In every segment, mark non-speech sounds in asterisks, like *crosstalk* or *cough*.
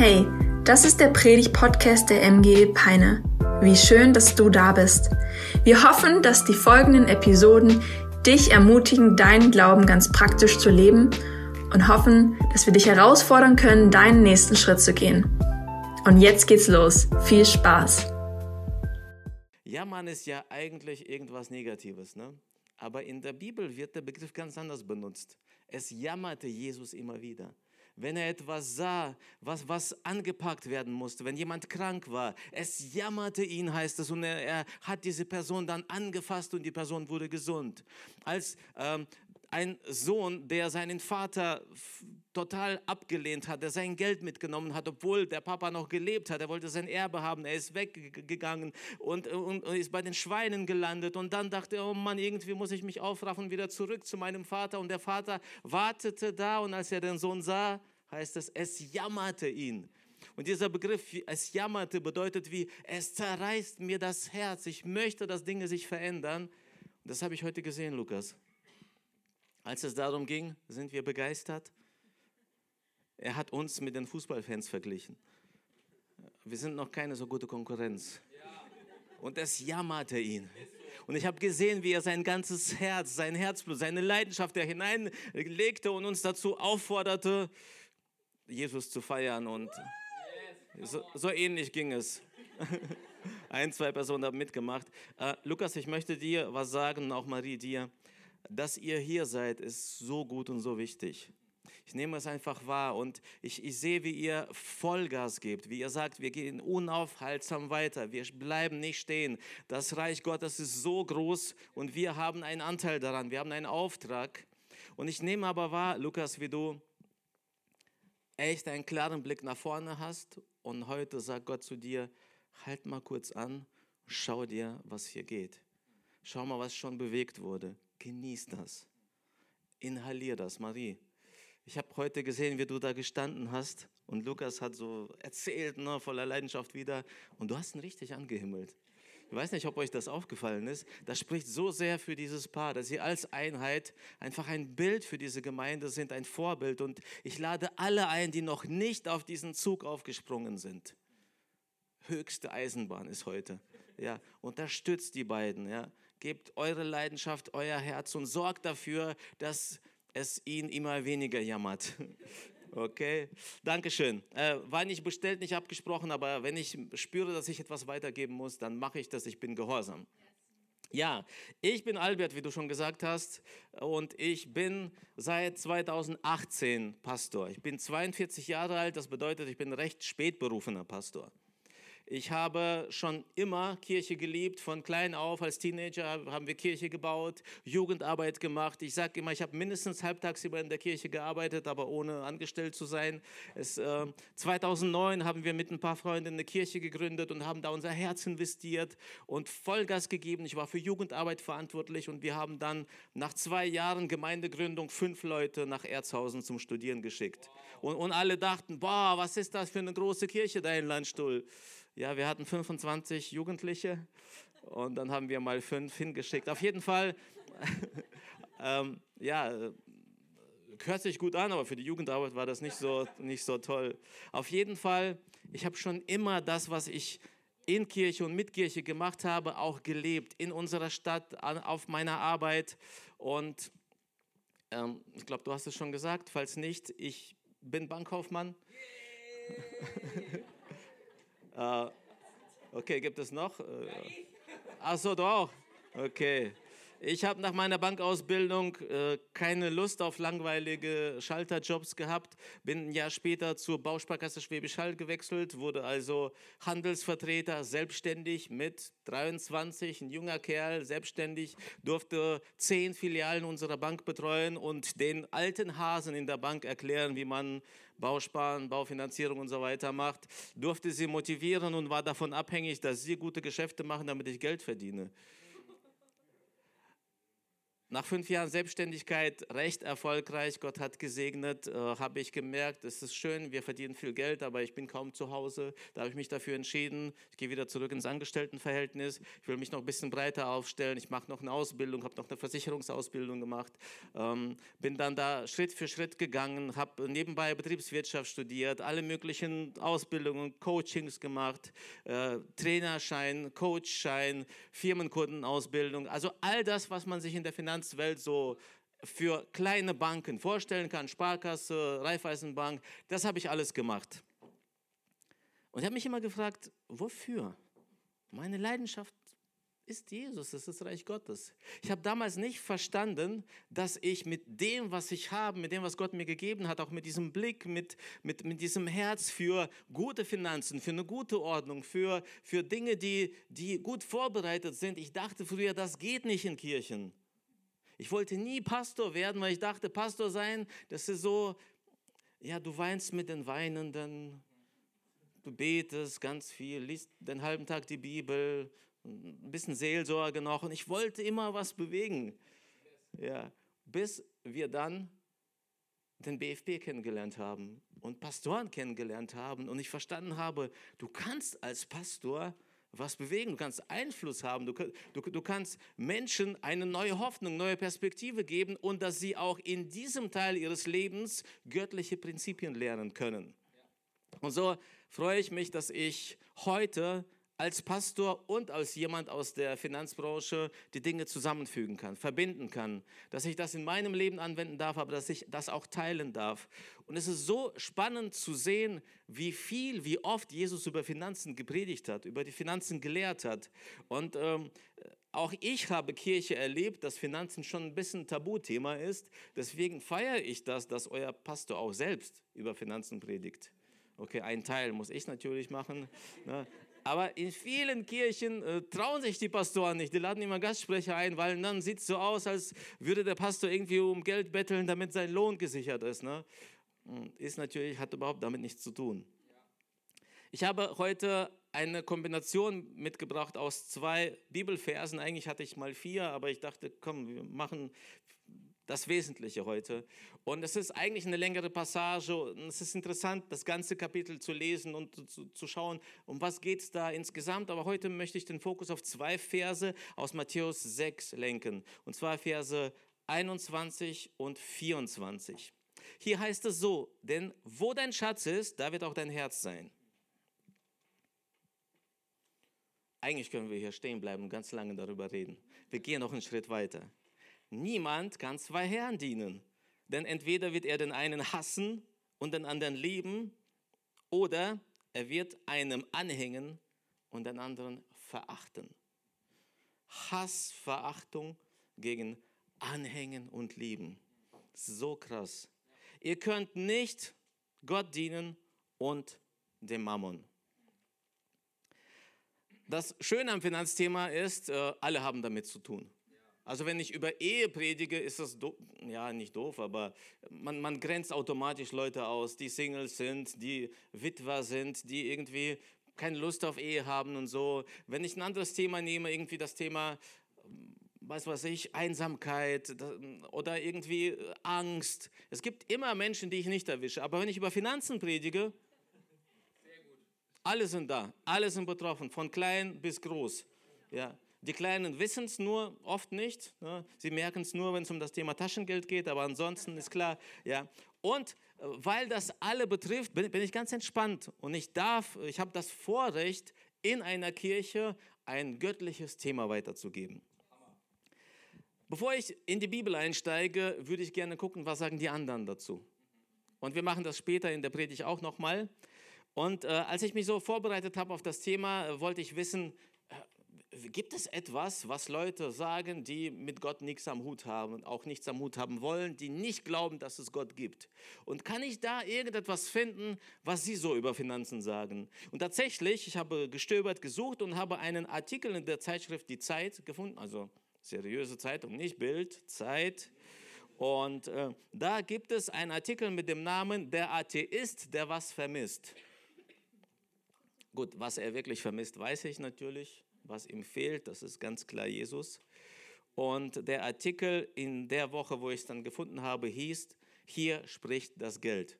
Hey, das ist der Predig-Podcast der MG Peine. Wie schön, dass du da bist. Wir hoffen, dass die folgenden Episoden dich ermutigen, deinen Glauben ganz praktisch zu leben und hoffen, dass wir dich herausfordern können, deinen nächsten Schritt zu gehen. Und jetzt geht's los. Viel Spaß. Jammern ist ja eigentlich irgendwas Negatives, ne? aber in der Bibel wird der Begriff ganz anders benutzt. Es jammerte Jesus immer wieder wenn er etwas sah, was, was angepackt werden musste, wenn jemand krank war. Es jammerte ihn, heißt es, und er, er hat diese Person dann angefasst und die Person wurde gesund. Als ähm, ein Sohn, der seinen Vater total abgelehnt hat, der sein Geld mitgenommen hat, obwohl der Papa noch gelebt hat. Er wollte sein Erbe haben. Er ist weggegangen und, und, und, ist bei den Schweinen gelandet. Und dann dachte er, oh Mann, irgendwie muss ich mich aufraffen, wieder zurück zu meinem Vater. Und der Vater wartete da und als er den Sohn sah, heißt es, es jammerte ihn. Und dieser Begriff, es jammerte, bedeutet wie, es zerreißt mir das Herz. Ich möchte, dass Dinge sich verändern. Und das habe ich heute gesehen, Lukas. Als es darum ging, sind wir begeistert. Er hat uns mit den Fußballfans verglichen. Wir sind noch keine so gute Konkurrenz. Und es jammerte ihn. Und ich habe gesehen, wie er sein ganzes Herz, sein Herzblut, seine Leidenschaft er hineinlegte und uns dazu aufforderte, Jesus zu feiern. Und so, so ähnlich ging es. *laughs* Ein, zwei Personen haben mitgemacht. Uh, Lukas, ich möchte dir was sagen und auch Marie dir dass ihr hier seid, ist so gut und so wichtig. Ich nehme es einfach wahr und ich, ich sehe, wie ihr Vollgas gebt, wie ihr sagt, wir gehen unaufhaltsam weiter, wir bleiben nicht stehen. Das Reich Gottes ist so groß und wir haben einen Anteil daran, wir haben einen Auftrag. Und ich nehme aber wahr, Lukas, wie du echt einen klaren Blick nach vorne hast und heute sagt Gott zu dir, halt mal kurz an, schau dir, was hier geht. Schau mal, was schon bewegt wurde. Genieß das. Inhalier das, Marie. Ich habe heute gesehen, wie du da gestanden hast und Lukas hat so erzählt, ne, voller Leidenschaft wieder und du hast ihn richtig angehimmelt. Ich weiß nicht, ob euch das aufgefallen ist. Das spricht so sehr für dieses Paar, dass sie als Einheit einfach ein Bild für diese Gemeinde sind, ein Vorbild. Und ich lade alle ein, die noch nicht auf diesen Zug aufgesprungen sind. Höchste Eisenbahn ist heute. Ja, unterstützt die beiden. Ja, gebt eure Leidenschaft, euer Herz und sorgt dafür, dass es ihn immer weniger jammert. *laughs* Okay, Dankeschön. Äh, war nicht bestellt, nicht abgesprochen, aber wenn ich spüre, dass ich etwas weitergeben muss, dann mache ich das. Ich bin gehorsam. Ja, ich bin Albert, wie du schon gesagt hast, und ich bin seit 2018 Pastor. Ich bin 42 Jahre alt, das bedeutet, ich bin recht spät berufener Pastor. Ich habe schon immer Kirche geliebt, von klein auf. Als Teenager haben wir Kirche gebaut, Jugendarbeit gemacht. Ich sage immer, ich habe mindestens halbtags über in der Kirche gearbeitet, aber ohne angestellt zu sein. Es, äh, 2009 haben wir mit ein paar Freunden eine Kirche gegründet und haben da unser Herz investiert und Vollgas gegeben. Ich war für Jugendarbeit verantwortlich und wir haben dann nach zwei Jahren Gemeindegründung fünf Leute nach Erzhausen zum Studieren geschickt. Und, und alle dachten, boah, was ist das für eine große Kirche da in Landstuhl? Ja, wir hatten 25 Jugendliche und dann haben wir mal fünf hingeschickt. Auf jeden Fall, *laughs* ähm, ja, hört sich gut an, aber für die Jugendarbeit war das nicht so, nicht so toll. Auf jeden Fall, ich habe schon immer das, was ich in Kirche und mit Kirche gemacht habe, auch gelebt, in unserer Stadt, auf meiner Arbeit. Und ähm, ich glaube, du hast es schon gesagt, falls nicht, ich bin Bankkaufmann. *laughs* Uh, okay, gibt es noch? Uh, ach doch. Okay. Ich habe nach meiner Bankausbildung äh, keine Lust auf langweilige Schalterjobs gehabt, bin ein Jahr später zur Bausparkasse Schwäbisch Hall gewechselt, wurde also Handelsvertreter, selbstständig mit 23, ein junger Kerl, selbstständig, durfte zehn Filialen unserer Bank betreuen und den alten Hasen in der Bank erklären, wie man Bausparen, Baufinanzierung und so weiter macht, durfte sie motivieren und war davon abhängig, dass sie gute Geschäfte machen, damit ich Geld verdiene. Nach fünf Jahren Selbstständigkeit recht erfolgreich, Gott hat gesegnet, äh, habe ich gemerkt, es ist schön, wir verdienen viel Geld, aber ich bin kaum zu Hause. Da habe ich mich dafür entschieden, ich gehe wieder zurück ins Angestelltenverhältnis. Ich will mich noch ein bisschen breiter aufstellen. Ich mache noch eine Ausbildung, habe noch eine Versicherungsausbildung gemacht. Ähm, bin dann da Schritt für Schritt gegangen, habe nebenbei Betriebswirtschaft studiert, alle möglichen Ausbildungen, Coachings gemacht, äh, Trainerschein, Coachschein, Firmenkundenausbildung. Also all das, was man sich in der Finanz Finanzwelt so für kleine Banken vorstellen kann, Sparkasse, Raiffeisenbank, das habe ich alles gemacht. Und ich habe mich immer gefragt, wofür? Meine Leidenschaft ist Jesus, das ist das Reich Gottes. Ich habe damals nicht verstanden, dass ich mit dem, was ich habe, mit dem, was Gott mir gegeben hat, auch mit diesem Blick, mit, mit, mit diesem Herz für gute Finanzen, für eine gute Ordnung, für, für Dinge, die, die gut vorbereitet sind. Ich dachte früher, das geht nicht in Kirchen. Ich wollte nie Pastor werden, weil ich dachte, Pastor sein, das ist so, ja, du weinst mit den Weinenden, du betest ganz viel, liest den halben Tag die Bibel, ein bisschen Seelsorge noch und ich wollte immer was bewegen. Ja, bis wir dann den BFB kennengelernt haben und Pastoren kennengelernt haben und ich verstanden habe, du kannst als Pastor was bewegen, du kannst Einfluss haben, du, du, du kannst Menschen eine neue Hoffnung, neue Perspektive geben und dass sie auch in diesem Teil ihres Lebens göttliche Prinzipien lernen können. Und so freue ich mich, dass ich heute als Pastor und als jemand aus der Finanzbranche die Dinge zusammenfügen kann, verbinden kann, dass ich das in meinem Leben anwenden darf, aber dass ich das auch teilen darf. Und es ist so spannend zu sehen, wie viel, wie oft Jesus über Finanzen gepredigt hat, über die Finanzen gelehrt hat. Und ähm, auch ich habe Kirche erlebt, dass Finanzen schon ein bisschen Tabuthema ist. Deswegen feiere ich das, dass euer Pastor auch selbst über Finanzen predigt. Okay, ein Teil muss ich natürlich machen. Ne? Aber in vielen Kirchen äh, trauen sich die Pastoren nicht. Die laden immer Gastsprecher ein, weil dann sieht es so aus, als würde der Pastor irgendwie um Geld betteln, damit sein Lohn gesichert ist. Ne? Ist natürlich, hat überhaupt damit nichts zu tun. Ich habe heute eine Kombination mitgebracht aus zwei Bibelversen. Eigentlich hatte ich mal vier, aber ich dachte, komm, wir machen das Wesentliche heute. Und es ist eigentlich eine längere Passage und es ist interessant, das ganze Kapitel zu lesen und zu, zu schauen, um was geht es da insgesamt. Aber heute möchte ich den Fokus auf zwei Verse aus Matthäus 6 lenken. Und zwar Verse 21 und 24. Hier heißt es so, denn wo dein Schatz ist, da wird auch dein Herz sein. Eigentlich können wir hier stehen bleiben und ganz lange darüber reden. Wir gehen noch einen Schritt weiter. Niemand kann zwei Herren dienen, denn entweder wird er den einen hassen und den anderen lieben, oder er wird einem anhängen und den anderen verachten. Hass, Verachtung gegen Anhängen und Lieben. So krass. Ihr könnt nicht Gott dienen und dem Mammon. Das Schöne am Finanzthema ist, äh, alle haben damit zu tun. Also wenn ich über Ehe predige, ist das ja nicht doof, aber man, man grenzt automatisch Leute aus, die Singles sind, die Witwer sind, die irgendwie keine Lust auf Ehe haben und so. Wenn ich ein anderes Thema nehme, irgendwie das Thema, weiß was ich, Einsamkeit oder irgendwie Angst. Es gibt immer Menschen, die ich nicht erwische. Aber wenn ich über Finanzen predige, alle sind da, alle sind betroffen, von klein bis groß. Ja. Die Kleinen wissen es nur oft nicht. Ne? Sie merken es nur, wenn es um das Thema Taschengeld geht, aber ansonsten ist klar. Ja. Und äh, weil das alle betrifft, bin, bin ich ganz entspannt und ich darf, ich habe das Vorrecht, in einer Kirche ein göttliches Thema weiterzugeben. Bevor ich in die Bibel einsteige, würde ich gerne gucken, was sagen die anderen dazu. Und wir machen das später in der Predigt auch nochmal. Und äh, als ich mich so vorbereitet habe auf das Thema, wollte ich wissen, gibt es etwas, was Leute sagen, die mit Gott nichts am Hut haben auch nichts am Hut haben wollen, die nicht glauben, dass es Gott gibt? Und kann ich da irgendetwas finden, was sie so über Finanzen sagen? Und tatsächlich, ich habe gestöbert, gesucht und habe einen Artikel in der Zeitschrift Die Zeit gefunden, also seriöse Zeitung, nicht Bild, Zeit. Und äh, da gibt es einen Artikel mit dem Namen Der Atheist, der was vermisst. Gut, was er wirklich vermisst, weiß ich natürlich was ihm fehlt, das ist ganz klar Jesus. Und der Artikel in der Woche, wo ich es dann gefunden habe, hieß, hier spricht das Geld.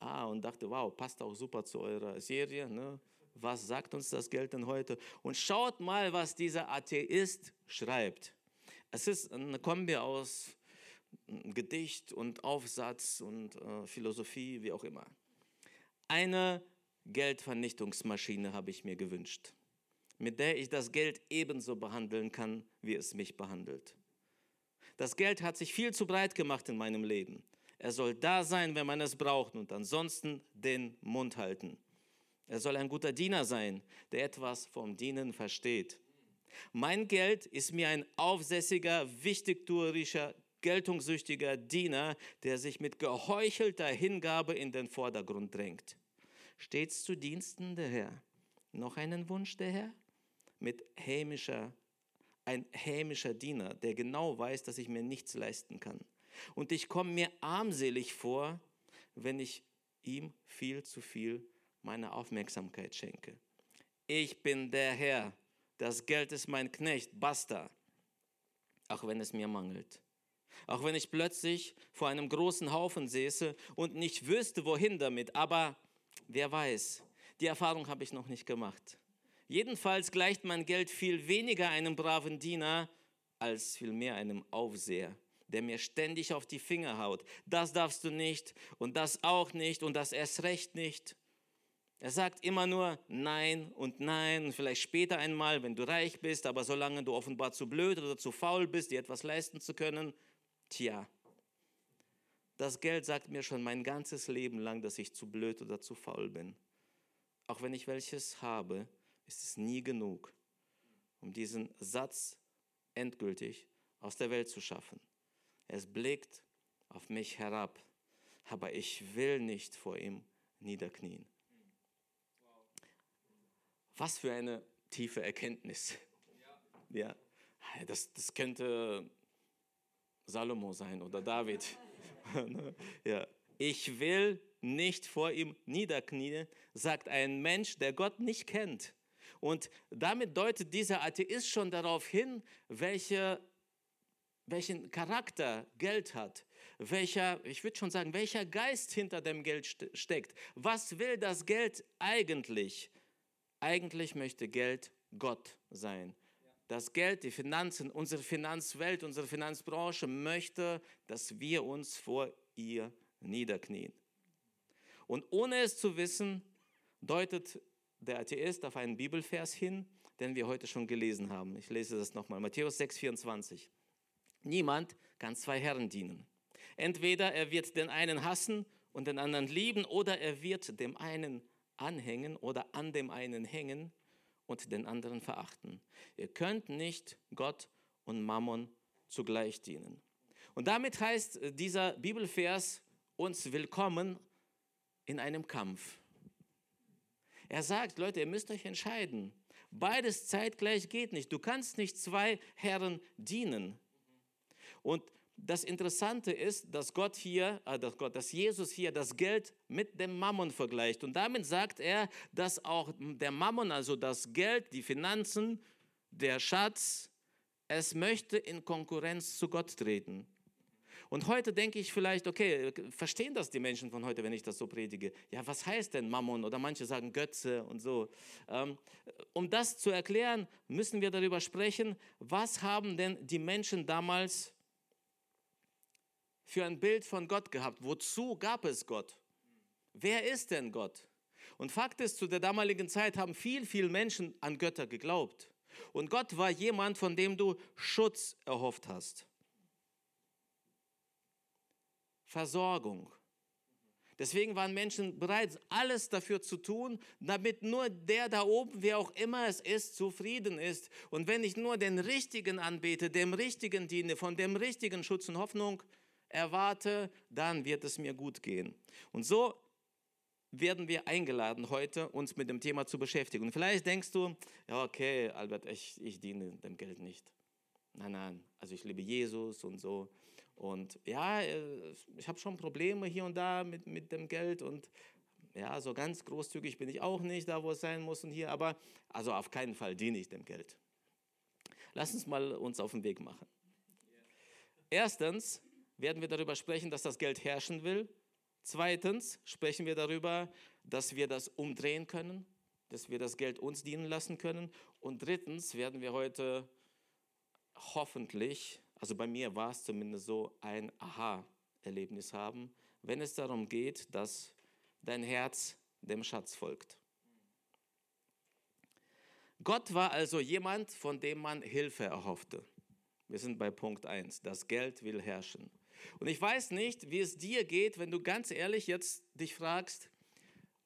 Ah, und dachte, wow, passt auch super zu eurer Serie. Ne? Was sagt uns das Geld denn heute? Und schaut mal, was dieser Atheist schreibt. Es ist eine Kombi aus Gedicht und Aufsatz und äh, Philosophie, wie auch immer. Eine Geldvernichtungsmaschine habe ich mir gewünscht, mit der ich das Geld ebenso behandeln kann, wie es mich behandelt. Das Geld hat sich viel zu breit gemacht in meinem Leben. Er soll da sein, wenn man es braucht und ansonsten den Mund halten. Er soll ein guter Diener sein, der etwas vom Dienen versteht. Mein Geld ist mir ein aufsässiger, wichtigtuerischer, geltungssüchtiger Diener, der sich mit geheuchelter Hingabe in den Vordergrund drängt. Stets zu Diensten der Herr. Noch einen Wunsch der Herr? Mit hämischer, ein hämischer Diener, der genau weiß, dass ich mir nichts leisten kann. Und ich komme mir armselig vor, wenn ich ihm viel zu viel meine Aufmerksamkeit schenke. Ich bin der Herr, das Geld ist mein Knecht, basta, auch wenn es mir mangelt. Auch wenn ich plötzlich vor einem großen Haufen säße und nicht wüsste, wohin damit, aber wer weiß, die Erfahrung habe ich noch nicht gemacht. Jedenfalls gleicht mein Geld viel weniger einem braven Diener als vielmehr einem Aufseher der mir ständig auf die Finger haut. Das darfst du nicht und das auch nicht und das erst recht nicht. Er sagt immer nur Nein und Nein und vielleicht später einmal, wenn du reich bist, aber solange du offenbar zu blöd oder zu faul bist, dir etwas leisten zu können, tja, das Geld sagt mir schon mein ganzes Leben lang, dass ich zu blöd oder zu faul bin. Auch wenn ich welches habe, ist es nie genug, um diesen Satz endgültig aus der Welt zu schaffen. Es blickt auf mich herab, aber ich will nicht vor ihm niederknien. Was für eine tiefe Erkenntnis. Ja, das, das könnte Salomo sein oder David. *laughs* ja. Ich will nicht vor ihm niederknien, sagt ein Mensch, der Gott nicht kennt. Und damit deutet dieser Atheist schon darauf hin, welche welchen Charakter Geld hat, welcher, ich würde schon sagen, welcher Geist hinter dem Geld steckt. Was will das Geld eigentlich? Eigentlich möchte Geld Gott sein. Das Geld, die Finanzen, unsere Finanzwelt, unsere Finanzbranche möchte, dass wir uns vor ihr niederknien. Und ohne es zu wissen, deutet der Atheist auf einen Bibelvers hin, den wir heute schon gelesen haben. Ich lese das nochmal. Matthäus 6, 24. Niemand kann zwei Herren dienen. Entweder er wird den einen hassen und den anderen lieben oder er wird dem einen anhängen oder an dem einen hängen und den anderen verachten. Ihr könnt nicht Gott und Mammon zugleich dienen. Und damit heißt dieser Bibelvers uns willkommen in einem Kampf. Er sagt, Leute, ihr müsst euch entscheiden. Beides zeitgleich geht nicht. Du kannst nicht zwei Herren dienen. Und das Interessante ist, dass Gott hier, äh, dass, Gott, dass Jesus hier das Geld mit dem Mammon vergleicht. Und damit sagt er, dass auch der Mammon, also das Geld, die Finanzen, der Schatz, es möchte in Konkurrenz zu Gott treten. Und heute denke ich vielleicht, okay, verstehen das die Menschen von heute, wenn ich das so predige? Ja, was heißt denn Mammon? Oder manche sagen Götze und so. Ähm, um das zu erklären, müssen wir darüber sprechen, was haben denn die Menschen damals für ein Bild von Gott gehabt? Wozu gab es Gott? Wer ist denn Gott? Und Fakt ist, zu der damaligen Zeit haben viel, viel Menschen an Götter geglaubt. Und Gott war jemand, von dem du Schutz erhofft hast. Versorgung. Deswegen waren Menschen bereit, alles dafür zu tun, damit nur der da oben, wer auch immer es ist, zufrieden ist. Und wenn ich nur den Richtigen anbete, dem Richtigen diene, von dem Richtigen Schutz und Hoffnung erwarte, dann wird es mir gut gehen. Und so werden wir eingeladen, heute uns mit dem Thema zu beschäftigen. Und vielleicht denkst du, ja, okay, Albert, ich, ich diene dem Geld nicht. Nein, nein, also ich liebe Jesus und so. Und ja, äh, ich habe schon Probleme hier und da mit, mit dem Geld und ja, so ganz großzügig bin ich auch nicht da, wo es sein muss und hier, aber also auf keinen Fall diene ich dem Geld. Lass uns mal uns auf den Weg machen. Erstens werden wir darüber sprechen, dass das Geld herrschen will. Zweitens sprechen wir darüber, dass wir das umdrehen können, dass wir das Geld uns dienen lassen können. Und drittens werden wir heute hoffentlich, also bei mir war es zumindest so, ein Aha-Erlebnis haben, wenn es darum geht, dass dein Herz dem Schatz folgt. Gott war also jemand, von dem man Hilfe erhoffte. Wir sind bei Punkt 1. Das Geld will herrschen. Und ich weiß nicht, wie es dir geht, wenn du ganz ehrlich jetzt dich fragst,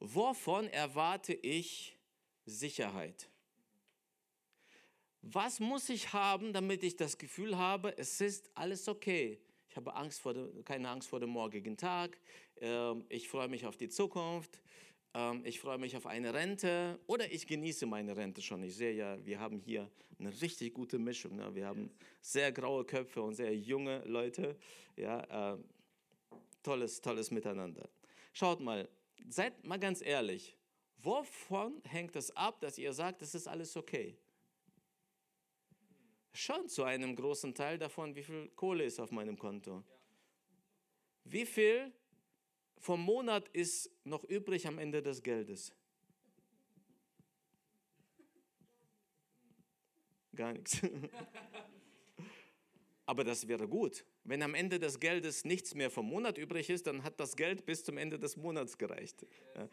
wovon erwarte ich Sicherheit? Was muss ich haben, damit ich das Gefühl habe, es ist alles okay? Ich habe Angst vor dem, keine Angst vor dem morgigen Tag. Ähm, ich freue mich auf die Zukunft. Ähm, ich freue mich auf eine Rente oder ich genieße meine Rente schon. Ich sehe ja, wir haben hier eine richtig gute Mischung. Ne? Wir haben sehr graue Köpfe und sehr junge Leute. Ja, äh, tolles, tolles Miteinander. Schaut mal, seid mal ganz ehrlich. Wovon hängt es ab, dass ihr sagt, es ist alles okay? Schon zu einem großen Teil davon, wie viel Kohle ist auf meinem Konto. Wie viel vom Monat ist noch übrig am Ende des Geldes? Gar nichts. *laughs* Aber das wäre gut. Wenn am Ende des Geldes nichts mehr vom Monat übrig ist, dann hat das Geld bis zum Ende des Monats gereicht.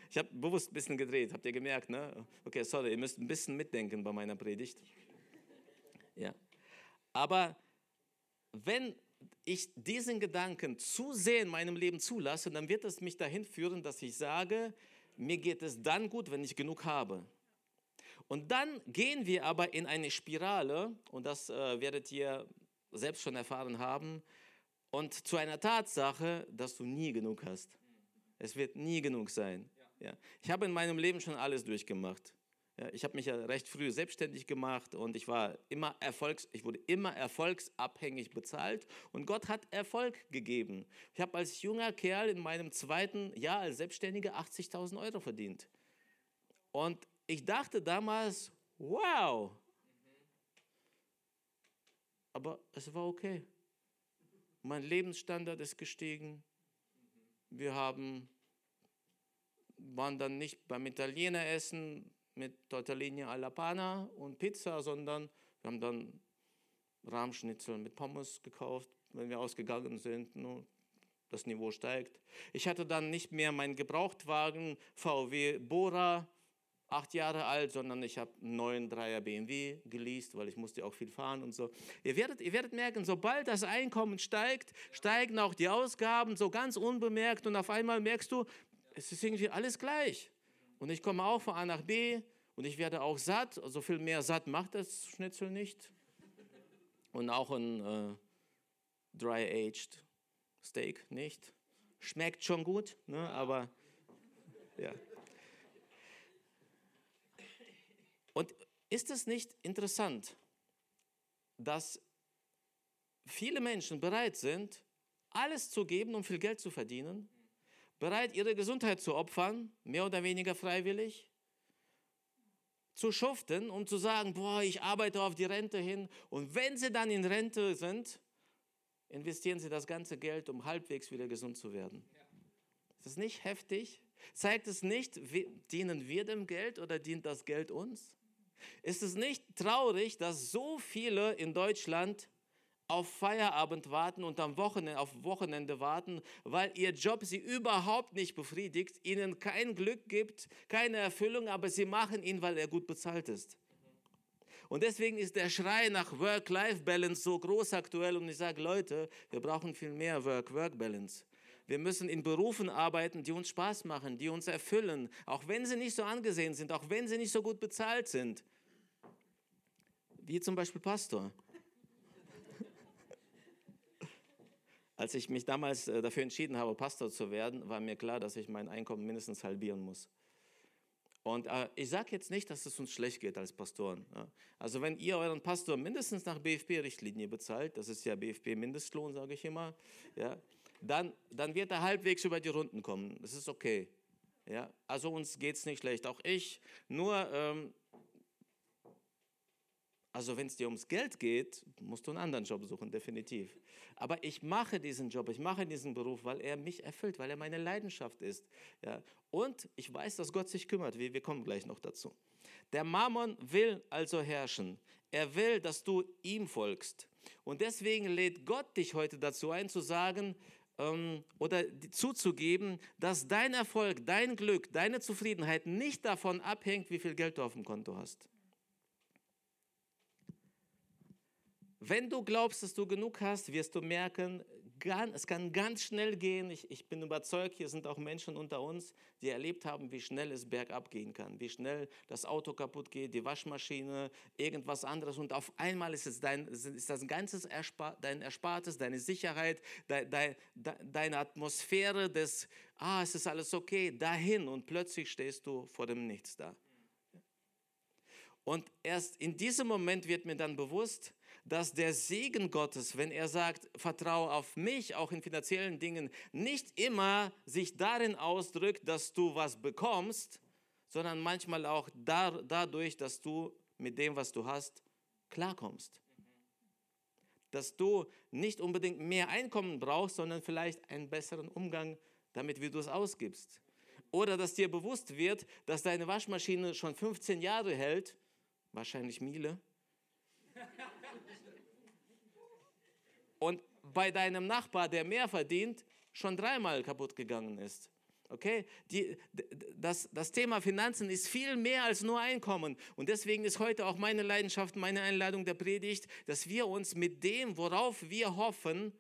Ich habe bewusst ein bisschen gedreht, habt ihr gemerkt, ne? Okay, sorry, ihr müsst ein bisschen mitdenken bei meiner Predigt. Ja. Aber wenn ich diesen Gedanken zu sehr in meinem Leben zulasse, dann wird es mich dahin führen, dass ich sage, mir geht es dann gut, wenn ich genug habe. Und dann gehen wir aber in eine Spirale, und das äh, werdet ihr selbst schon erfahren haben, und zu einer Tatsache, dass du nie genug hast. Es wird nie genug sein. Ja. Ich habe in meinem Leben schon alles durchgemacht. Ich habe mich ja recht früh selbstständig gemacht und ich war immer erfolgs, ich wurde immer erfolgsabhängig bezahlt und Gott hat Erfolg gegeben. Ich habe als junger Kerl in meinem zweiten Jahr als Selbstständiger 80.000 Euro verdient. Und ich dachte damals, wow. Aber es war okay. Mein Lebensstandard ist gestiegen. Wir haben, waren dann nicht beim Italiener essen, mit Tortellini alla Pana und Pizza, sondern wir haben dann Rahmschnitzel mit Pommes gekauft, wenn wir ausgegangen sind. Ne? Das Niveau steigt. Ich hatte dann nicht mehr meinen Gebrauchtwagen VW Bora, acht Jahre alt, sondern ich habe einen neuen Dreier BMW geleast, weil ich musste auch viel fahren und so. Ihr werdet, ihr werdet merken, sobald das Einkommen steigt, steigen auch die Ausgaben so ganz unbemerkt und auf einmal merkst du, es ist irgendwie alles gleich. Und ich komme auch von A nach B und ich werde auch satt. So also viel mehr satt macht das Schnitzel nicht. Und auch ein äh, dry-aged Steak nicht. Schmeckt schon gut, ne? aber ja. Und ist es nicht interessant, dass viele Menschen bereit sind, alles zu geben, um viel Geld zu verdienen? Bereit, ihre Gesundheit zu opfern, mehr oder weniger freiwillig, zu schuften, um zu sagen, boah, ich arbeite auf die Rente hin. Und wenn sie dann in Rente sind, investieren sie das ganze Geld, um halbwegs wieder gesund zu werden. Ist das nicht heftig? Zeigt es nicht, dienen wir dem Geld oder dient das Geld uns? Ist es nicht traurig, dass so viele in Deutschland auf Feierabend warten und am Wochenende, auf Wochenende warten, weil ihr Job sie überhaupt nicht befriedigt, ihnen kein Glück gibt, keine Erfüllung, aber sie machen ihn, weil er gut bezahlt ist. Und deswegen ist der Schrei nach Work-Life-Balance so groß aktuell und ich sage, Leute, wir brauchen viel mehr Work-Work-Balance. Wir müssen in Berufen arbeiten, die uns Spaß machen, die uns erfüllen, auch wenn sie nicht so angesehen sind, auch wenn sie nicht so gut bezahlt sind. Wie zum Beispiel Pastor. Als ich mich damals äh, dafür entschieden habe, Pastor zu werden, war mir klar, dass ich mein Einkommen mindestens halbieren muss. Und äh, ich sage jetzt nicht, dass es uns schlecht geht als Pastoren. Ja. Also wenn ihr euren Pastor mindestens nach BFP-Richtlinie bezahlt, das ist ja BFP-Mindestlohn, sage ich immer, ja, dann, dann wird er halbwegs über die Runden kommen. Das ist okay. Ja. Also uns geht es nicht schlecht, auch ich. Nur, ähm, Also wenn es dir ums Geld geht, musst du einen anderen Job suchen, definitiv. Aber ich mache diesen Job, ich mache diesen Beruf, weil er mich erfüllt, weil er meine Leidenschaft ist. Ja? Und ich weiß, dass Gott sich kümmert. Wir, wir kommen gleich noch dazu. Der Mammon will also herrschen. Er will, dass du ihm folgst. Und deswegen lädt Gott dich heute dazu ein, zu sagen ähm, oder zuzugeben, dass dein Erfolg, dein Glück, deine Zufriedenheit nicht davon abhängt, wie viel Geld du auf dem Konto hast. Wenn du glaubst, dass du genug hast, wirst du merken, es kann ganz schnell gehen. Ich, ich, bin überzeugt, hier sind auch Menschen unter uns, die erlebt haben, wie schnell es bergab gehen kann, wie schnell das Auto kaputt geht, die Waschmaschine, irgendwas anderes. Und auf einmal ist, es dein, ist das ganze Erspar, dein Erspartes, deine Sicherheit, dein, dein, deine Atmosphäre des, ah, es ist alles okay, dahin. Und plötzlich stehst du vor dem Nichts da. Und erst in diesem Moment wird mir dann bewusst, dass der Segen Gottes, wenn er sagt, vertraue auf mich, auch in finanziellen Dingen, nicht immer sich darin ausdrückt, dass du was bekommst, sondern manchmal auch da, dadurch, dass du mit dem, was du hast, klarkommst. Dass du nicht unbedingt mehr Einkommen brauchst, sondern vielleicht einen besseren Umgang damit, wie du es ausgibst. Oder dass dir bewusst wird, dass deine Waschmaschine schon 15 Jahre hält, wahrscheinlich Miele, und bei deinem Nachbar, der mehr verdient, schon dreimal kaputt gegangen ist. Okay? Die, das, das Thema Finanzen ist viel mehr als nur Einkommen. Und deswegen ist heute auch meine Leidenschaft, meine Einladung der Predigt, dass wir uns mit dem, worauf wir hoffen,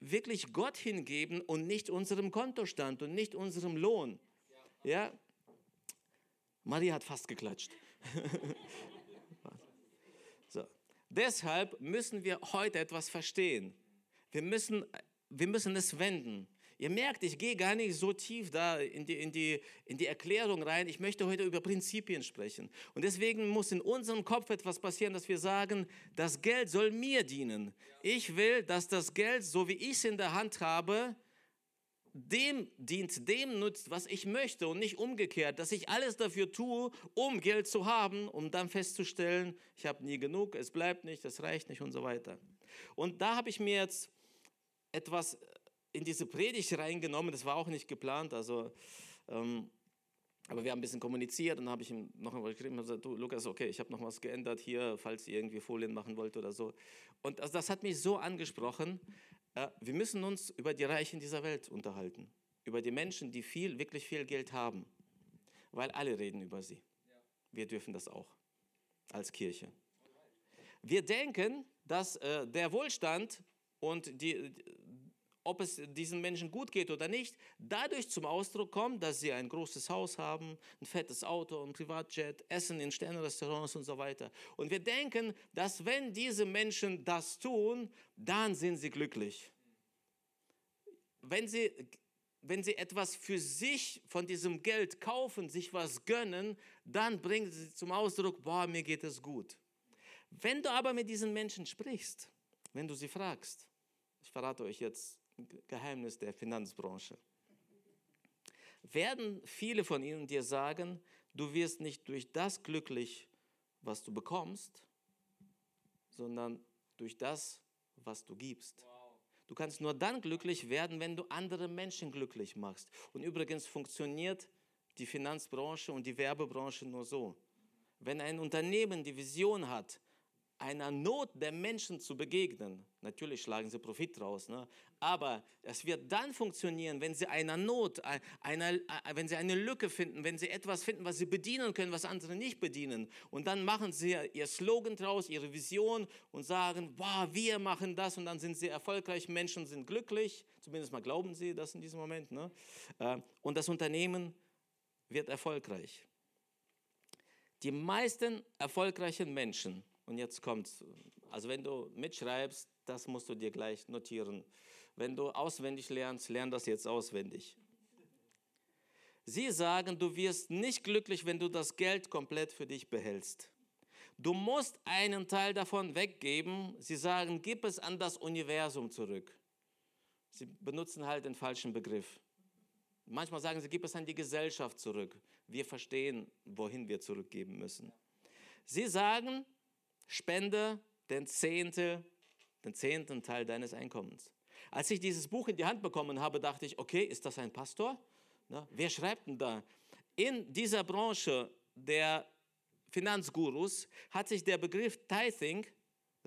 wirklich Gott hingeben und nicht unserem Kontostand und nicht unserem Lohn. Ja? Maria hat fast geklatscht. *laughs* Deshalb müssen wir heute etwas verstehen. Wir müssen, wir müssen es wenden. Ihr merkt, ich gehe gar nicht so tief da in die, in, die, in die Erklärung rein. Ich möchte heute über Prinzipien sprechen. Und deswegen muss in unserem Kopf etwas passieren, dass wir sagen, das Geld soll mir dienen. Ich will, dass das Geld, so wie ich es in der Hand habe, dem dient, dem nutzt, was ich möchte und nicht umgekehrt, dass ich alles dafür tue, um Geld zu haben, um dann festzustellen, ich habe nie genug, es bleibt nicht, es reicht nicht und so weiter. Und da habe ich mir jetzt etwas in diese Predigt reingenommen, das war auch nicht geplant, also ähm, aber wir haben ein bisschen kommuniziert und habe ich ihm noch einmal geschrieben, gesagt, du Lukas, okay, ich habe noch was geändert hier, falls ihr irgendwie Folien machen wollt oder so. Und also das hat mich so angesprochen, äh, wir müssen uns über die Reichen dieser Welt unterhalten, über die Menschen, die viel, wirklich viel Geld haben, weil alle reden über sie. Wir dürfen das auch als Kirche. Wir denken, dass äh, der Wohlstand und die, ob es diesen Menschen gut geht oder nicht, dadurch zum Ausdruck kommt, dass sie ein großes Haus haben, ein fettes Auto, ein Privatjet, Essen in Sternenrestaurants und so weiter. Und wir denken, dass wenn diese Menschen das tun, dann sind sie glücklich. Wenn sie, wenn sie etwas für sich von diesem Geld kaufen, sich was gönnen, dann bringen sie zum Ausdruck, boah, mir geht es gut. Wenn du aber mit diesen Menschen sprichst, wenn du sie fragst, ich verrate euch jetzt Geheimnis der Finanzbranche. Werden viele von ihnen dir sagen, du wirst nicht durch das glücklich, was du bekommst, sondern durch das, was du gibst. Du kannst nur dann glücklich werden, wenn du andere Menschen glücklich machst. Und übrigens funktioniert die Finanzbranche und die Werbebranche nur so. Wenn ein Unternehmen die Vision hat, einer Not der Menschen zu begegnen. Natürlich schlagen sie Profit draus, ne? aber es wird dann funktionieren, wenn sie einer Not, einer, wenn sie eine Lücke finden, wenn sie etwas finden, was sie bedienen können, was andere nicht bedienen. Und dann machen sie ihr Slogan draus, ihre Vision und sagen, wow, wir machen das und dann sind sie erfolgreich, Menschen sind glücklich, zumindest mal glauben sie das in diesem Moment. Ne? Äh, und das Unternehmen wird erfolgreich. Die meisten erfolgreichen Menschen, und jetzt kommt's. Also wenn du mitschreibst, das musst du dir gleich notieren. Wenn du auswendig lernst, lern das jetzt auswendig. Sie sagen, du wirst nicht glücklich, wenn du das Geld komplett für dich behältst. Du musst einen Teil davon weggeben. Sie sagen, gib es an das Universum zurück. Sie benutzen halt den falschen Begriff. Manchmal sagen sie, gib es an die Gesellschaft zurück. Wir verstehen, wohin wir zurückgeben müssen. Sie sagen, spende den Zehntel, den zehnten Teil deines Einkommens. Als ich dieses Buch in die Hand bekommen habe, dachte ich, okay, ist das ein Pastor? Na, wer schreibt denn da? In dieser Branche der Finanzgurus hat sich der Begriff Tithing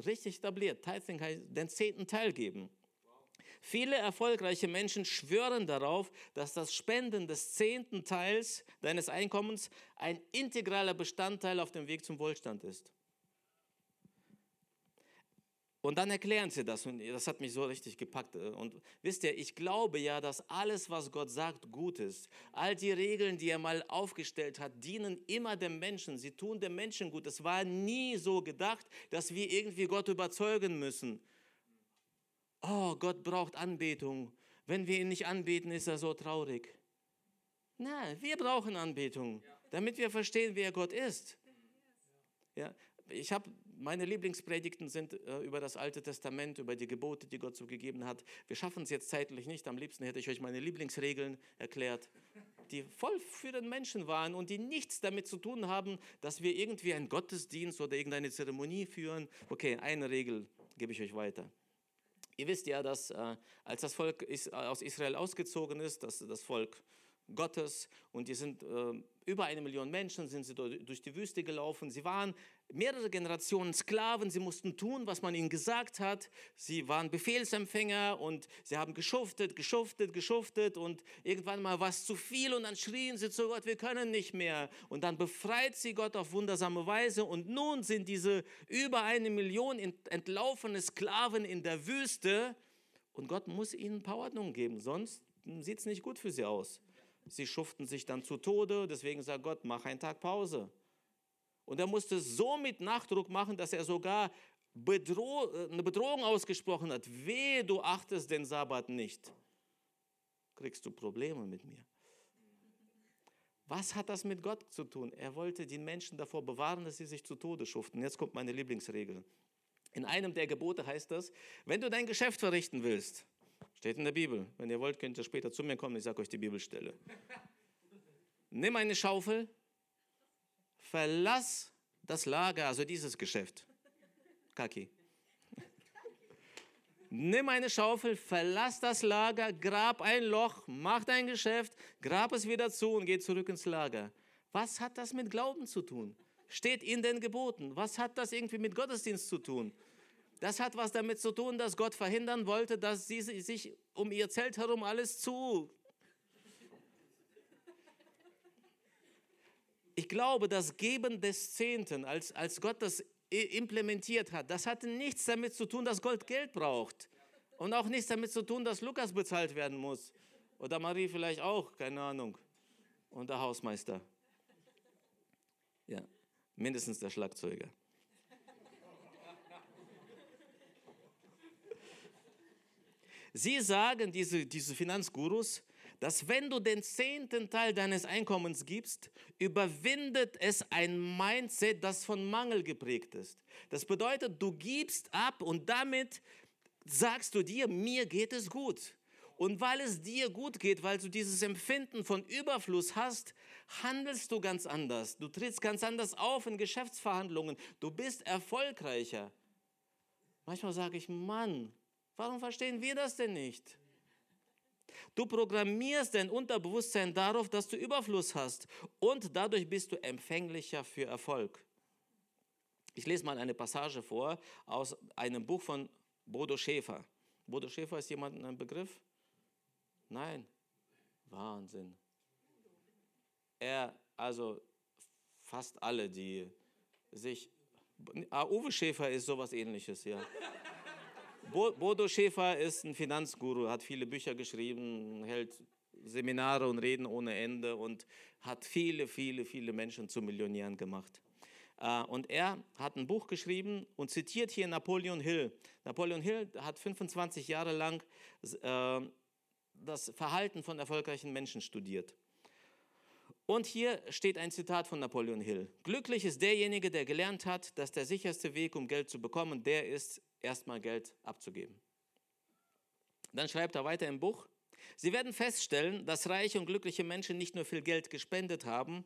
richtig etabliert. Tithing heißt den zehnten Teil geben. Viele erfolgreiche Menschen schwören darauf, dass das Spenden des zehnten Teils deines Einkommens ein integraler Bestandteil auf dem Weg zum Wohlstand ist. Und dann erklären sie das und das hat mich so richtig gepackt. Und wisst ihr, ich glaube ja, dass alles, was Gott sagt, gut ist. All die Regeln, die er mal aufgestellt hat, dienen immer dem Menschen. Sie tun dem Menschen gut. Es war nie so gedacht, dass wir irgendwie Gott überzeugen müssen. Oh, Gott braucht Anbetung. Wenn wir ihn nicht anbeten, ist er so traurig. Nein, wir brauchen Anbetung, damit wir verstehen, wer Gott ist. Ja, ich habe meine Lieblingspredigten sind äh, über das Alte Testament, über die Gebote, die Gott so gegeben hat. Wir schaffen es jetzt zeitlich nicht. Am liebsten hätte ich euch meine Lieblingsregeln erklärt, die voll für den Menschen waren und die nichts damit zu tun haben, dass wir irgendwie einen Gottesdienst oder irgendeine Zeremonie führen. Okay, eine Regel gebe ich euch weiter. Ihr wisst ja, dass äh, als das Volk aus Israel ausgezogen ist, dass das Volk Gottes und die sind äh, über eine Million Menschen sind sie durch die Wüste gelaufen. Sie waren mehrere Generationen Sklaven. Sie mussten tun, was man ihnen gesagt hat. Sie waren Befehlsempfänger und sie haben geschuftet, geschuftet, geschuftet und irgendwann mal war es zu viel und dann schrien sie zu Gott, wir können nicht mehr. Und dann befreit sie Gott auf wundersame Weise und nun sind diese über eine Million entlaufene Sklaven in der Wüste und Gott muss ihnen Ordnungen geben, sonst sieht es nicht gut für sie aus. Sie schuften sich dann zu Tode, deswegen sagt Gott, mach einen Tag Pause. Und er musste so mit Nachdruck machen, dass er sogar Bedroh eine Bedrohung ausgesprochen hat. Wehe, du achtest den Sabbat nicht. Kriegst du Probleme mit mir. Was hat das mit Gott zu tun? Er wollte die Menschen davor bewahren, dass sie sich zu Tode schuften. Jetzt kommt meine Lieblingsregel. In einem der Gebote heißt das, wenn du dein Geschäft verrichten willst, Steht in der Bibel. Wenn ihr wollt, könnt ihr später zu mir kommen, ich sage euch die Bibelstelle. *laughs* Nimm eine Schaufel, verlass das Lager, also dieses Geschäft. Kaki. Nimm eine Schaufel, verlass das Lager, grab ein Loch, mach dein Geschäft, grab es wieder zu und geh zurück ins Lager. Was hat das mit Glauben zu tun? Steht in den Geboten. Was hat das irgendwie mit Gottesdienst zu tun? Das hat was damit zu tun, dass Gott verhindern wollte, dass sie sich um ihr Zelt herum alles zu. Ich glaube, das Geben des Zehnten, als, als Gott das implementiert hat, das hatte nichts damit zu tun, dass Gott Geld braucht. Und auch nichts damit zu tun, dass Lukas bezahlt werden muss. Oder Marie vielleicht auch, keine Ahnung. Und der Hausmeister. Ja, mindestens der Schlagzeuger. Sie sagen, diese, diese Finanzgurus, dass wenn du den zehnten Teil deines Einkommens gibst, überwindet es ein Mindset, das von Mangel geprägt ist. Das bedeutet, du gibst ab und damit sagst du dir, mir geht es gut. Und weil es dir gut geht, weil du dieses Empfinden von Überfluss hast, handelst du ganz anders. Du trittst ganz anders auf in Geschäftsverhandlungen. Du bist erfolgreicher. Manchmal sage ich, Mann, Warum verstehen wir das denn nicht? Du programmierst dein Unterbewusstsein darauf, dass du Überfluss hast und dadurch bist du empfänglicher für Erfolg. Ich lese mal eine Passage vor aus einem Buch von Bodo Schäfer. Bodo Schäfer ist jemand ein Begriff? Nein. Wahnsinn. Er, also fast alle, die sich. Ah, Uwe Schäfer ist sowas ähnliches, ja. Bodo Schäfer ist ein Finanzguru, hat viele Bücher geschrieben, hält Seminare und Reden ohne Ende und hat viele, viele, viele Menschen zu Millionären gemacht. Äh, und er hat ein Buch geschrieben und zitiert hier Napoleon Hill. Napoleon Hill hat 25 Jahre lang äh, das Verhalten von erfolgreichen Menschen studiert. Und hier steht ein Zitat von Napoleon Hill. Glücklich ist derjenige, der gelernt hat, dass der sicherste Weg, um Geld zu bekommen, der ist, erstmal Geld abzugeben. Dann schreibt er weiter im Buch, Sie werden feststellen, dass reiche und glückliche Menschen nicht nur viel Geld gespendet haben,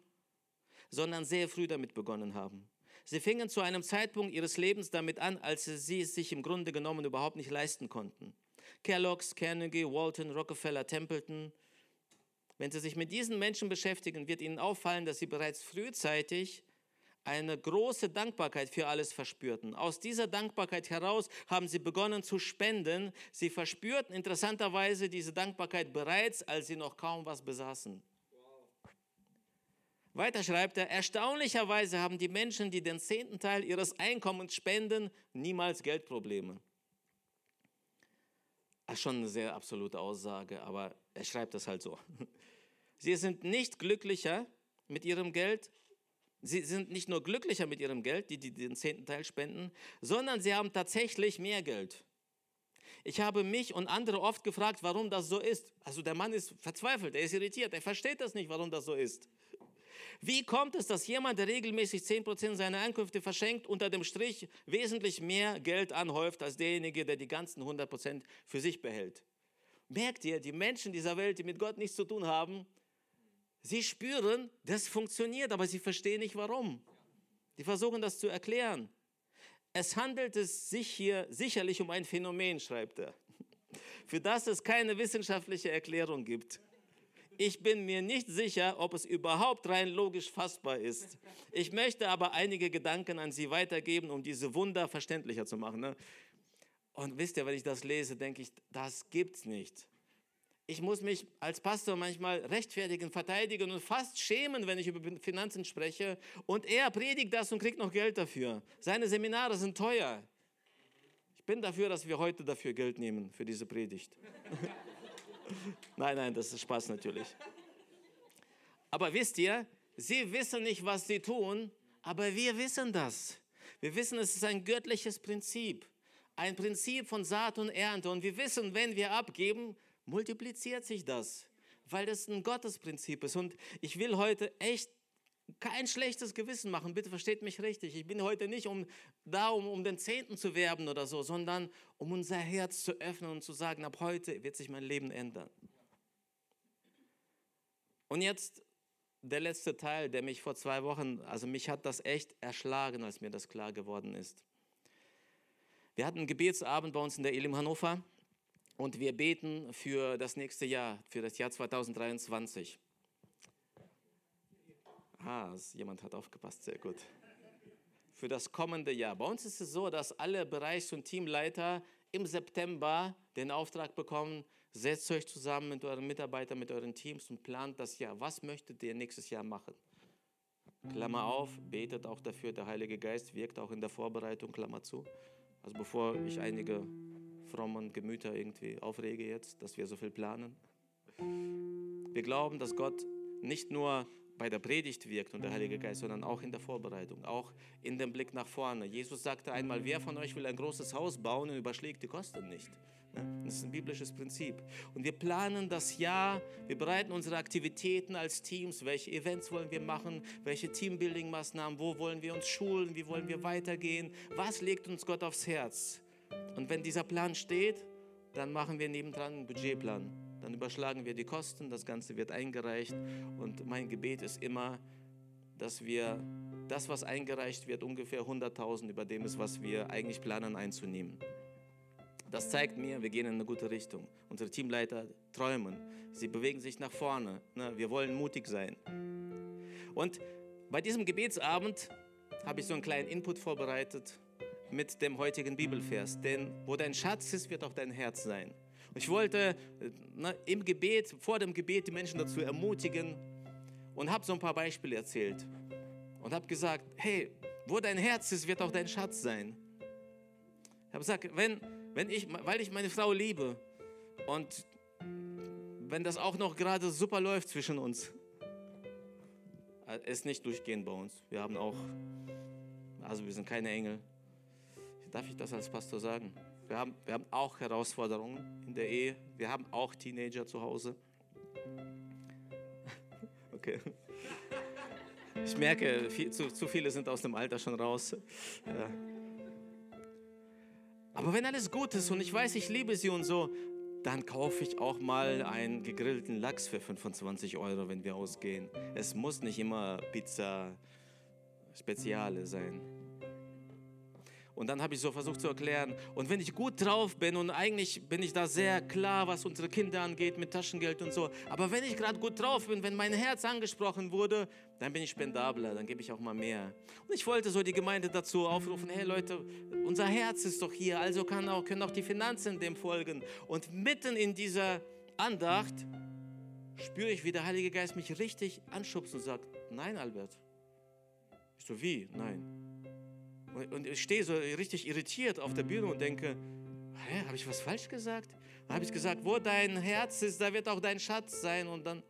sondern sehr früh damit begonnen haben. Sie fingen zu einem Zeitpunkt ihres Lebens damit an, als sie es sich im Grunde genommen überhaupt nicht leisten konnten. Kellogg's, Carnegie, Walton, Rockefeller, Templeton. Wenn Sie sich mit diesen Menschen beschäftigen, wird Ihnen auffallen, dass sie bereits frühzeitig eine große Dankbarkeit für alles verspürten. Aus dieser Dankbarkeit heraus haben sie begonnen zu spenden. Sie verspürten interessanterweise diese Dankbarkeit bereits, als sie noch kaum was besaßen. Weiter schreibt er, erstaunlicherweise haben die Menschen, die den zehnten Teil ihres Einkommens spenden, niemals Geldprobleme. Das ist schon eine sehr absolute Aussage, aber er schreibt das halt so. *laughs* Sie sind nicht glücklicher mit ihrem Geld, sie sind nicht nur glücklicher mit ihrem Geld, die, die den zehnten Teil spenden, sondern sie haben tatsächlich mehr Geld. Ich habe mich und andere oft gefragt, warum das so ist. Also der Mann ist verzweifelt, er ist irritiert, er versteht das nicht, warum das so ist. Wie kommt es, dass jemand, der regelmäßig 10% seiner Einkünfte verschenkt, unter dem Strich wesentlich mehr Geld anhäuft als derjenige, der die ganzen 100% für sich behält? Merkt ihr, die Menschen dieser Welt, die mit Gott nichts zu tun haben, sie spüren, das funktioniert, aber sie verstehen nicht warum. Die versuchen das zu erklären. Es handelt es sich hier sicherlich um ein Phänomen, schreibt er, *laughs* für das es keine wissenschaftliche Erklärung gibt. Ich bin mir nicht sicher, ob es überhaupt rein logisch fassbar ist. Ich möchte aber einige Gedanken an Sie weitergeben, um diese Wunder verständlicher zu machen. Ne? Und wisst ihr, wenn ich das lese, denke ich, das gibt's nicht. Ich muss mich als Pastor manchmal rechtfertigen, verteidigen und fast schämen, wenn ich über Finanzen spreche. Und er predigt das und kriegt noch Geld dafür. Seine Seminare sind teuer. Ich bin dafür, dass wir heute dafür Geld nehmen, für diese Predigt. *laughs* nein, nein, das ist Spaß natürlich. Aber wisst ihr, sie wissen nicht, was sie tun, aber wir wissen das. Wir wissen, es ist ein göttliches Prinzip. Ein Prinzip von Saat und Ernte. Und wir wissen, wenn wir abgeben, multipliziert sich das, weil das ein Gottesprinzip ist. Und ich will heute echt kein schlechtes Gewissen machen, bitte versteht mich richtig. Ich bin heute nicht um, da, um, um den Zehnten zu werben oder so, sondern um unser Herz zu öffnen und zu sagen, ab heute wird sich mein Leben ändern. Und jetzt der letzte Teil, der mich vor zwei Wochen, also mich hat das echt erschlagen, als mir das klar geworden ist. Wir hatten einen Gebetsabend bei uns in der Elim Hannover und wir beten für das nächste Jahr, für das Jahr 2023. Ah, jemand hat aufgepasst, sehr gut. Für das kommende Jahr. Bei uns ist es so, dass alle Bereichs- und Teamleiter im September den Auftrag bekommen, setzt euch zusammen mit euren Mitarbeitern, mit euren Teams und plant das Jahr. Was möchtet ihr nächstes Jahr machen? Klammer auf, betet auch dafür, der Heilige Geist wirkt auch in der Vorbereitung, Klammer zu. Also bevor ich einige frommen Gemüter irgendwie aufrege jetzt, dass wir so viel planen. Wir glauben, dass Gott nicht nur bei der Predigt wirkt und der Heilige Geist, sondern auch in der Vorbereitung, auch in dem Blick nach vorne. Jesus sagte einmal, wer von euch will ein großes Haus bauen und überschlägt die Kosten nicht? Ne? Das ist ein biblisches Prinzip. Und wir planen das Jahr, wir bereiten unsere Aktivitäten als Teams, welche Events wollen wir machen, welche Teambuilding-Maßnahmen, wo wollen wir uns schulen, wie wollen wir weitergehen, was legt uns Gott aufs Herz. Und wenn dieser Plan steht, dann machen wir nebendran einen Budgetplan dann überschlagen wir die Kosten, das Ganze wird eingereicht und mein Gebet ist immer, dass wir das, was eingereicht wird, ungefähr 100.000 über dem ist, was wir eigentlich planen einzunehmen. Das zeigt mir, wir gehen in eine gute Richtung. Unsere Teamleiter träumen, sie bewegen sich nach vorne. Ne? Wir wollen mutig sein. Und bei diesem Gebetsabend habe ich so einen kleinen Input vorbereitet mit dem heutigen Bibelvers. Denn wo dein Schatz ist, wird auch dein Herz sein. Ich wollte na, ne, im Gebet, vor dem Gebet die Menschen dazu ermutigen und habe so ein paar Beispiele erzählt und habe gesagt, hey, wo dein Herz ist, wird auch dein Schatz sein. Ich habe gesagt, wenn, wenn ich, weil ich meine Frau liebe und wenn das auch noch gerade super läuft zwischen uns, äh, ist nicht durchgehend bei uns. Wir haben auch, also wir sind keine Engel. Darf ich das als Pastor sagen? Wir haben, wir haben auch Herausforderungen in der Ehe. Wir haben auch Teenager zu Hause. *laughs* Okay. Ich merke, viel, zu, zu viele sind aus dem Alter schon raus. Ja. Aber wenn alles gut ist und ich weiß, ich liebe sie und so, dann kaufe ich auch mal einen gegrillten Lachs für 25 Euro, wenn wir ausgehen. Es muss nicht immer Pizza, Speziale sein. Und dann habe ich so versucht zu erklären, und wenn ich gut drauf bin und eigentlich bin ich da sehr klar, was unsere Kinder angeht mit Taschengeld und so, aber wenn ich gerade gut drauf bin, wenn mein Herz angesprochen wurde, dann bin ich spendabler, dann gebe ich auch mal mehr. Und ich wollte so die Gemeinde dazu aufrufen, hey Leute, unser Herz ist doch hier, also auch, können auch die Finanzen dem folgen. Und mitten in dieser Andacht spüre ich, wie der Heilige Geist mich richtig anschubst und sagt, nein Albert. Ich so, wie? Nein. Und ich stehe so richtig irritiert auf der Bühne und denke, hä, habe ich was falsch gesagt? Dann habe ich gesagt, wo dein Herz ist, da wird auch dein Schatz sein. Und dann,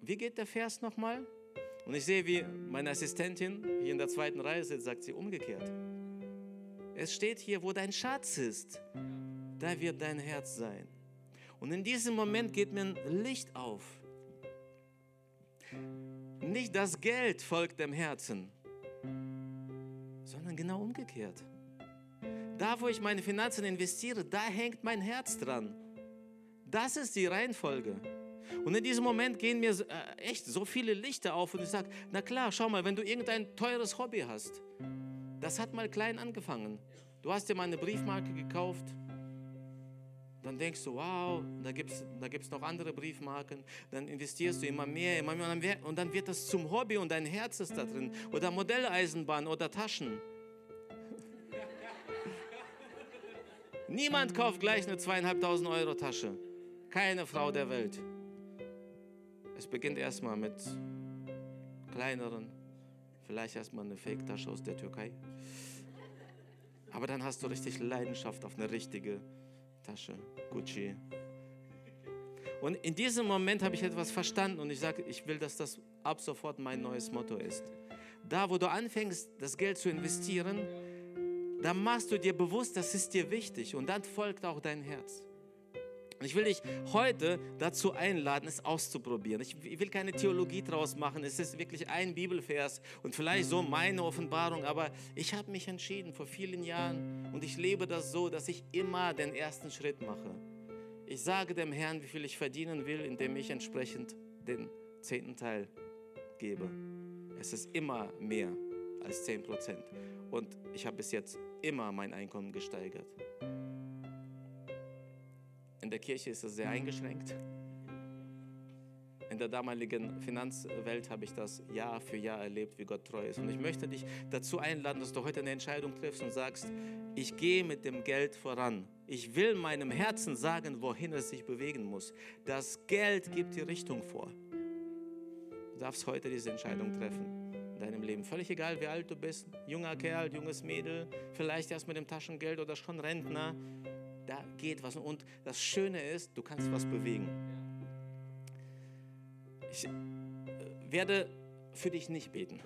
wie geht der Vers nochmal? Und ich sehe, wie meine Assistentin hier in der zweiten Reihe sitzt, sagt sie umgekehrt. Es steht hier, wo dein Schatz ist, da wird dein Herz sein. Und in diesem Moment geht mir ein Licht auf. Nicht das Geld folgt dem Herzen, sondern genau umgekehrt. Da, wo ich meine Finanzen investiere, da hängt mein Herz dran. Das ist die Reihenfolge. Und in diesem Moment gehen mir äh, echt so viele Lichter auf und ich sage, na klar, schau mal, wenn du irgendein teures Hobby hast, das hat mal klein angefangen. Du hast dir mal eine Briefmarke gekauft, dann denkst du, wow, da gibt es da gibt's noch andere Briefmarken. Dann investierst du immer mehr, immer mehr. Und dann wird das zum Hobby und dein Herz ist da drin. Oder Modelleisenbahn oder Taschen. *laughs* Niemand kauft gleich eine zweieinhalbtausend Euro Tasche. Keine Frau der Welt. Es beginnt erstmal mit kleineren, vielleicht erstmal eine Fake-Tasche aus der Türkei. Aber dann hast du richtig Leidenschaft auf eine richtige Tasche, Gucci. Und in diesem Moment habe ich etwas verstanden und ich sage, ich will, dass das ab sofort mein neues Motto ist. Da, wo du anfängst, das Geld zu investieren, da machst du dir bewusst, das ist dir wichtig und dann folgt auch dein Herz. Und ich will dich heute dazu einladen, es auszuprobieren. Ich will keine Theologie draus machen. Es ist wirklich ein Bibelvers und vielleicht so meine Offenbarung. Aber ich habe mich entschieden vor vielen Jahren und ich lebe das so, dass ich immer den ersten Schritt mache. Ich sage dem Herrn, wie viel ich verdienen will, indem ich entsprechend den zehnten Teil gebe. Es ist immer mehr als 10 Prozent. Und ich habe bis jetzt immer mein Einkommen gesteigert. In der Kirche ist es sehr eingeschränkt. In der damaligen Finanzwelt habe ich das Jahr für Jahr erlebt, wie Gott treu ist. Und ich möchte dich dazu einladen, dass du heute eine Entscheidung triffst und sagst, ich gehe mit dem Geld voran. Ich will meinem Herzen sagen, wohin es sich bewegen muss. Das Geld gibt die Richtung vor. Du darfst heute diese Entscheidung treffen in deinem Leben. Völlig egal, wie alt du bist. Junger Kerl, junges Mädel, vielleicht erst mit dem Taschengeld oder schon Rentner da geht was. Und das Schöne ist, du kannst was bewegen. Ich äh, werde für dich nicht beten,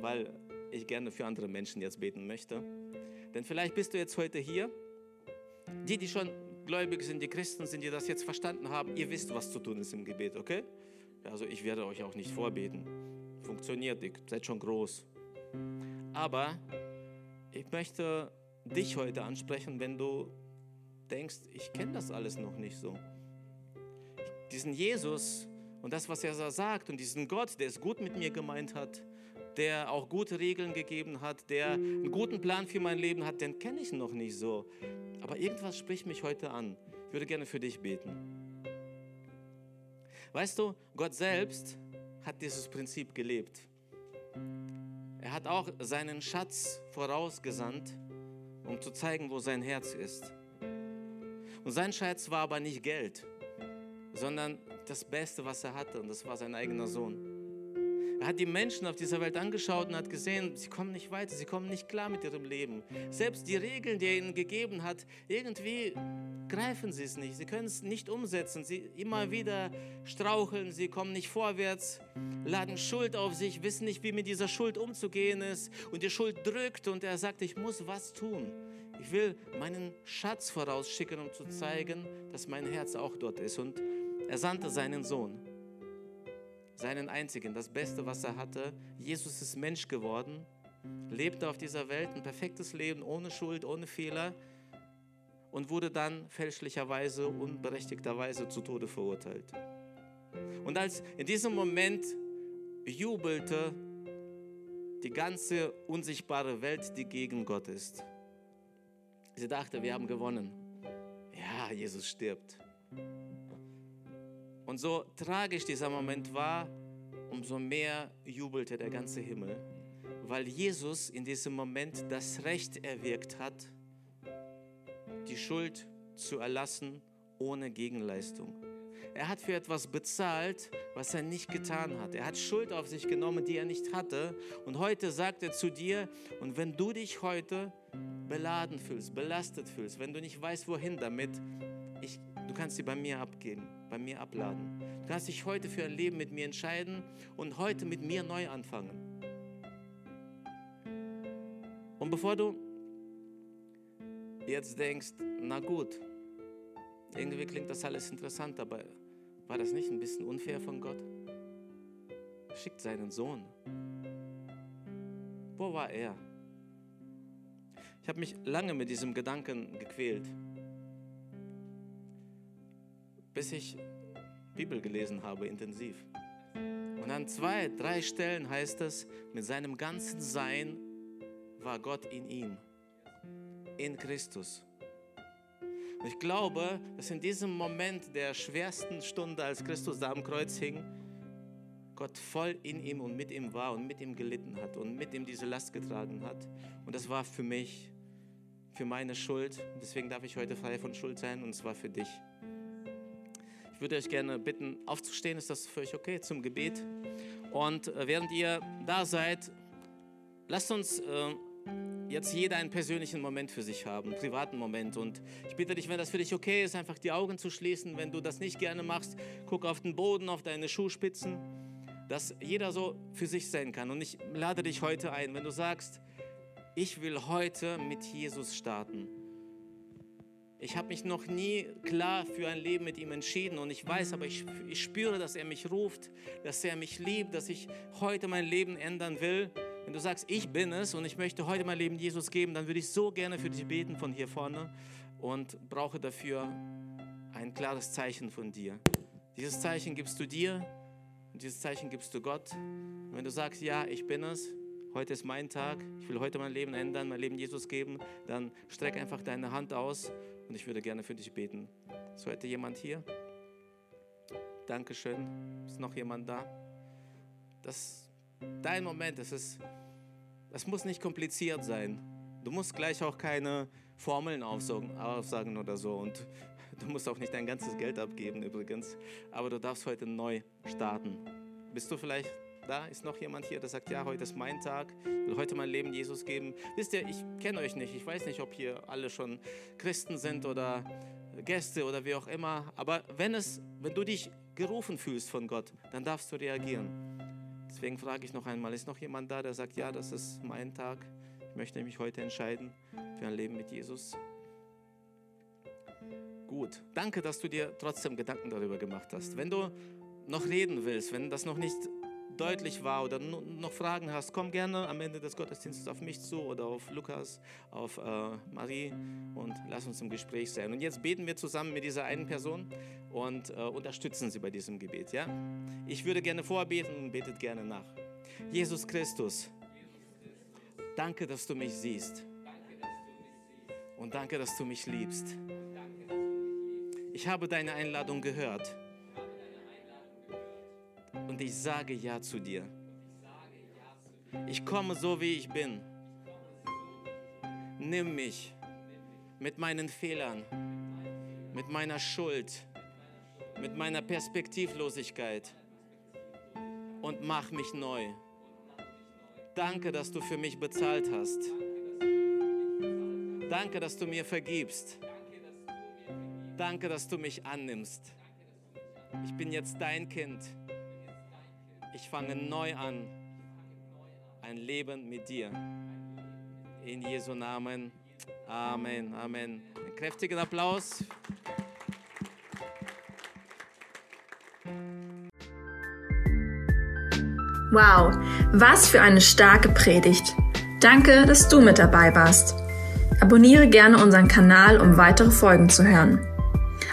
weil ich gerne für andere Menschen jetzt beten möchte. Denn vielleicht bist du jetzt heute hier. Die, die schon gläubig sind, die Christen sind, die das jetzt verstanden haben, ihr wisst, was zu tun ist im Gebet, okay? Also ich werde euch auch nicht vorbeten. Funktioniert, ihr seid schon groß. Aber ich möchte dich heute ansprechen, wenn du denkst, ich kenne das alles noch nicht so. Diesen Jesus und das, was er sagt und diesen Gott, der es gut mit mir gemeint hat, der auch gute Regeln gegeben hat, der einen guten Plan für mein Leben hat, den kenne ich noch nicht so. Aber irgendwas spricht mich heute an. Ich würde gerne für dich beten. Weißt du, Gott selbst hat dieses Prinzip gelebt. Er hat auch seinen Schatz vorausgesandt, um zu zeigen, wo sein Herz ist. Und sein Schatz war aber nicht Geld, sondern das Beste, was er hatte, und das war sein eigener Sohn. Er hat die Menschen auf dieser Welt angeschaut und hat gesehen, sie kommen nicht weiter, sie kommen nicht klar mit ihrem Leben. Selbst die Regeln, die er ihnen gegeben hat, irgendwie greifen sie es nicht. Sie können es nicht umsetzen. Sie immer wieder straucheln, sie kommen nicht vorwärts, laden Schuld auf sich, wissen nicht, wie mit dieser Schuld umzugehen ist. Und die Schuld drückt und er sagt, ich muss was tun. Ich will meinen Schatz vorausschicken, um zu zeigen, dass mein Herz auch dort ist. Und er sandte seinen Sohn, seinen einzigen, das Beste, was er hatte. Jesus ist Mensch geworden, lebte auf dieser Welt ein perfektes Leben, ohne Schuld, ohne Fehler und wurde dann fälschlicherweise, unberechtigterweise zu Tode verurteilt. Und als in diesem Moment jubelte die ganze unsichtbare Welt, die gegen Gott ist. Sie dachte, wir haben gewonnen. Ja, Jesus stirbt. Und so tragisch dieser Moment war, umso mehr jubelte der ganze Himmel, weil Jesus in diesem Moment das Recht erwirkt hat, die Schuld zu erlassen ohne Gegenleistung. Er hat für etwas bezahlt, was er nicht getan hat. Er hat Schuld auf sich genommen, die er nicht hatte. Und heute sagt er zu dir, und wenn du dich heute beladen fühlst, belastet fühlst, wenn du nicht weißt, wohin damit, ich, du kannst sie bei mir abgeben, bei mir abladen. Du kannst dich heute für ein Leben mit mir entscheiden und heute mit mir neu anfangen. Und bevor du jetzt denkst, na gut, irgendwie klingt das alles interessant, aber war das nicht ein bisschen unfair von Gott? Er schickt seinen Sohn. Wo war er? Ich habe mich lange mit diesem Gedanken gequält, bis ich Bibel gelesen habe, intensiv. Und an zwei, drei Stellen heißt es, mit seinem ganzen Sein war Gott in ihm, in Christus. Und ich glaube, dass in diesem Moment der schwersten Stunde, als Christus da am Kreuz hing, Gott voll in ihm und mit ihm war und mit ihm gelitten hat und mit ihm diese Last getragen hat. Und das war für mich, für meine Schuld. Deswegen darf ich heute frei von Schuld sein und zwar für dich. Ich würde euch gerne bitten, aufzustehen. Ist das für euch okay zum Gebet? Und äh, während ihr da seid, lasst uns äh, jetzt jeder einen persönlichen Moment für sich haben, einen privaten Moment. Und ich bitte dich, wenn das für dich okay ist, einfach die Augen zu schließen. Wenn du das nicht gerne machst, guck auf den Boden, auf deine Schuhspitzen, dass jeder so für sich sein kann. Und ich lade dich heute ein, wenn du sagst, ich will heute mit Jesus starten. Ich habe mich noch nie klar für ein Leben mit ihm entschieden und ich weiß, aber ich, ich spüre, dass er mich ruft, dass er mich liebt, dass ich heute mein Leben ändern will. Wenn du sagst, ich bin es und ich möchte heute mein Leben Jesus geben, dann würde ich so gerne für dich beten von hier vorne und brauche dafür ein klares Zeichen von dir. Dieses Zeichen gibst du dir und dieses Zeichen gibst du Gott. Und wenn du sagst, ja, ich bin es, heute ist mein Tag, ich will heute mein Leben ändern, mein Leben Jesus geben, dann streck einfach deine Hand aus und ich würde gerne für dich beten. Ist heute jemand hier? Dankeschön. Ist noch jemand da? Das dein Moment. Es, ist, es muss nicht kompliziert sein. Du musst gleich auch keine Formeln aufsagen, aufsagen oder so. Und du musst auch nicht dein ganzes Geld abgeben übrigens. Aber du darfst heute neu starten. Bist du vielleicht da? Ist noch jemand hier, der sagt, ja, heute ist mein Tag. Ich will heute mein Leben Jesus geben. Wisst ihr, ich kenne euch nicht. Ich weiß nicht, ob hier alle schon Christen sind oder Gäste oder wie auch immer. Aber wenn, es, wenn du dich gerufen fühlst von Gott, dann darfst du reagieren. Deswegen frage ich noch einmal, ist noch jemand da, der sagt, ja, das ist mein Tag, ich möchte mich heute entscheiden für ein Leben mit Jesus? Gut, danke, dass du dir trotzdem Gedanken darüber gemacht hast. Wenn du noch reden willst, wenn das noch nicht deutlich war oder noch Fragen hast, komm gerne am Ende des Gottesdienstes auf mich zu oder auf Lukas, auf äh, Marie und lass uns im Gespräch sein. Und jetzt beten wir zusammen mit dieser einen Person und äh, unterstützen sie bei diesem Gebet. Ja? Ich würde gerne vorbeten und betet gerne nach. Jesus Christus, danke, dass du mich siehst. Und danke, dass du mich liebst. Ich habe deine Einladung gehört und ich sage Ja zu dir. Ich komme so, wie ich bin. Nimm mich mit meinen Fehlern, mit meiner Schuld, mit meiner Perspektivlosigkeit und mach mich neu. Danke, dass du für mich bezahlt hast. Danke, dass du mir vergibst. Danke, dass du mich annimmst. Ich bin jetzt dein Kind. Ich fange neu an. Ein Leben mit dir. In Jesu Namen. Amen. Amen. Einen kräftigen Applaus. Wow, was für eine starke Predigt. Danke, dass du mit dabei warst. Abonniere gerne unseren Kanal, um weitere Folgen zu hören.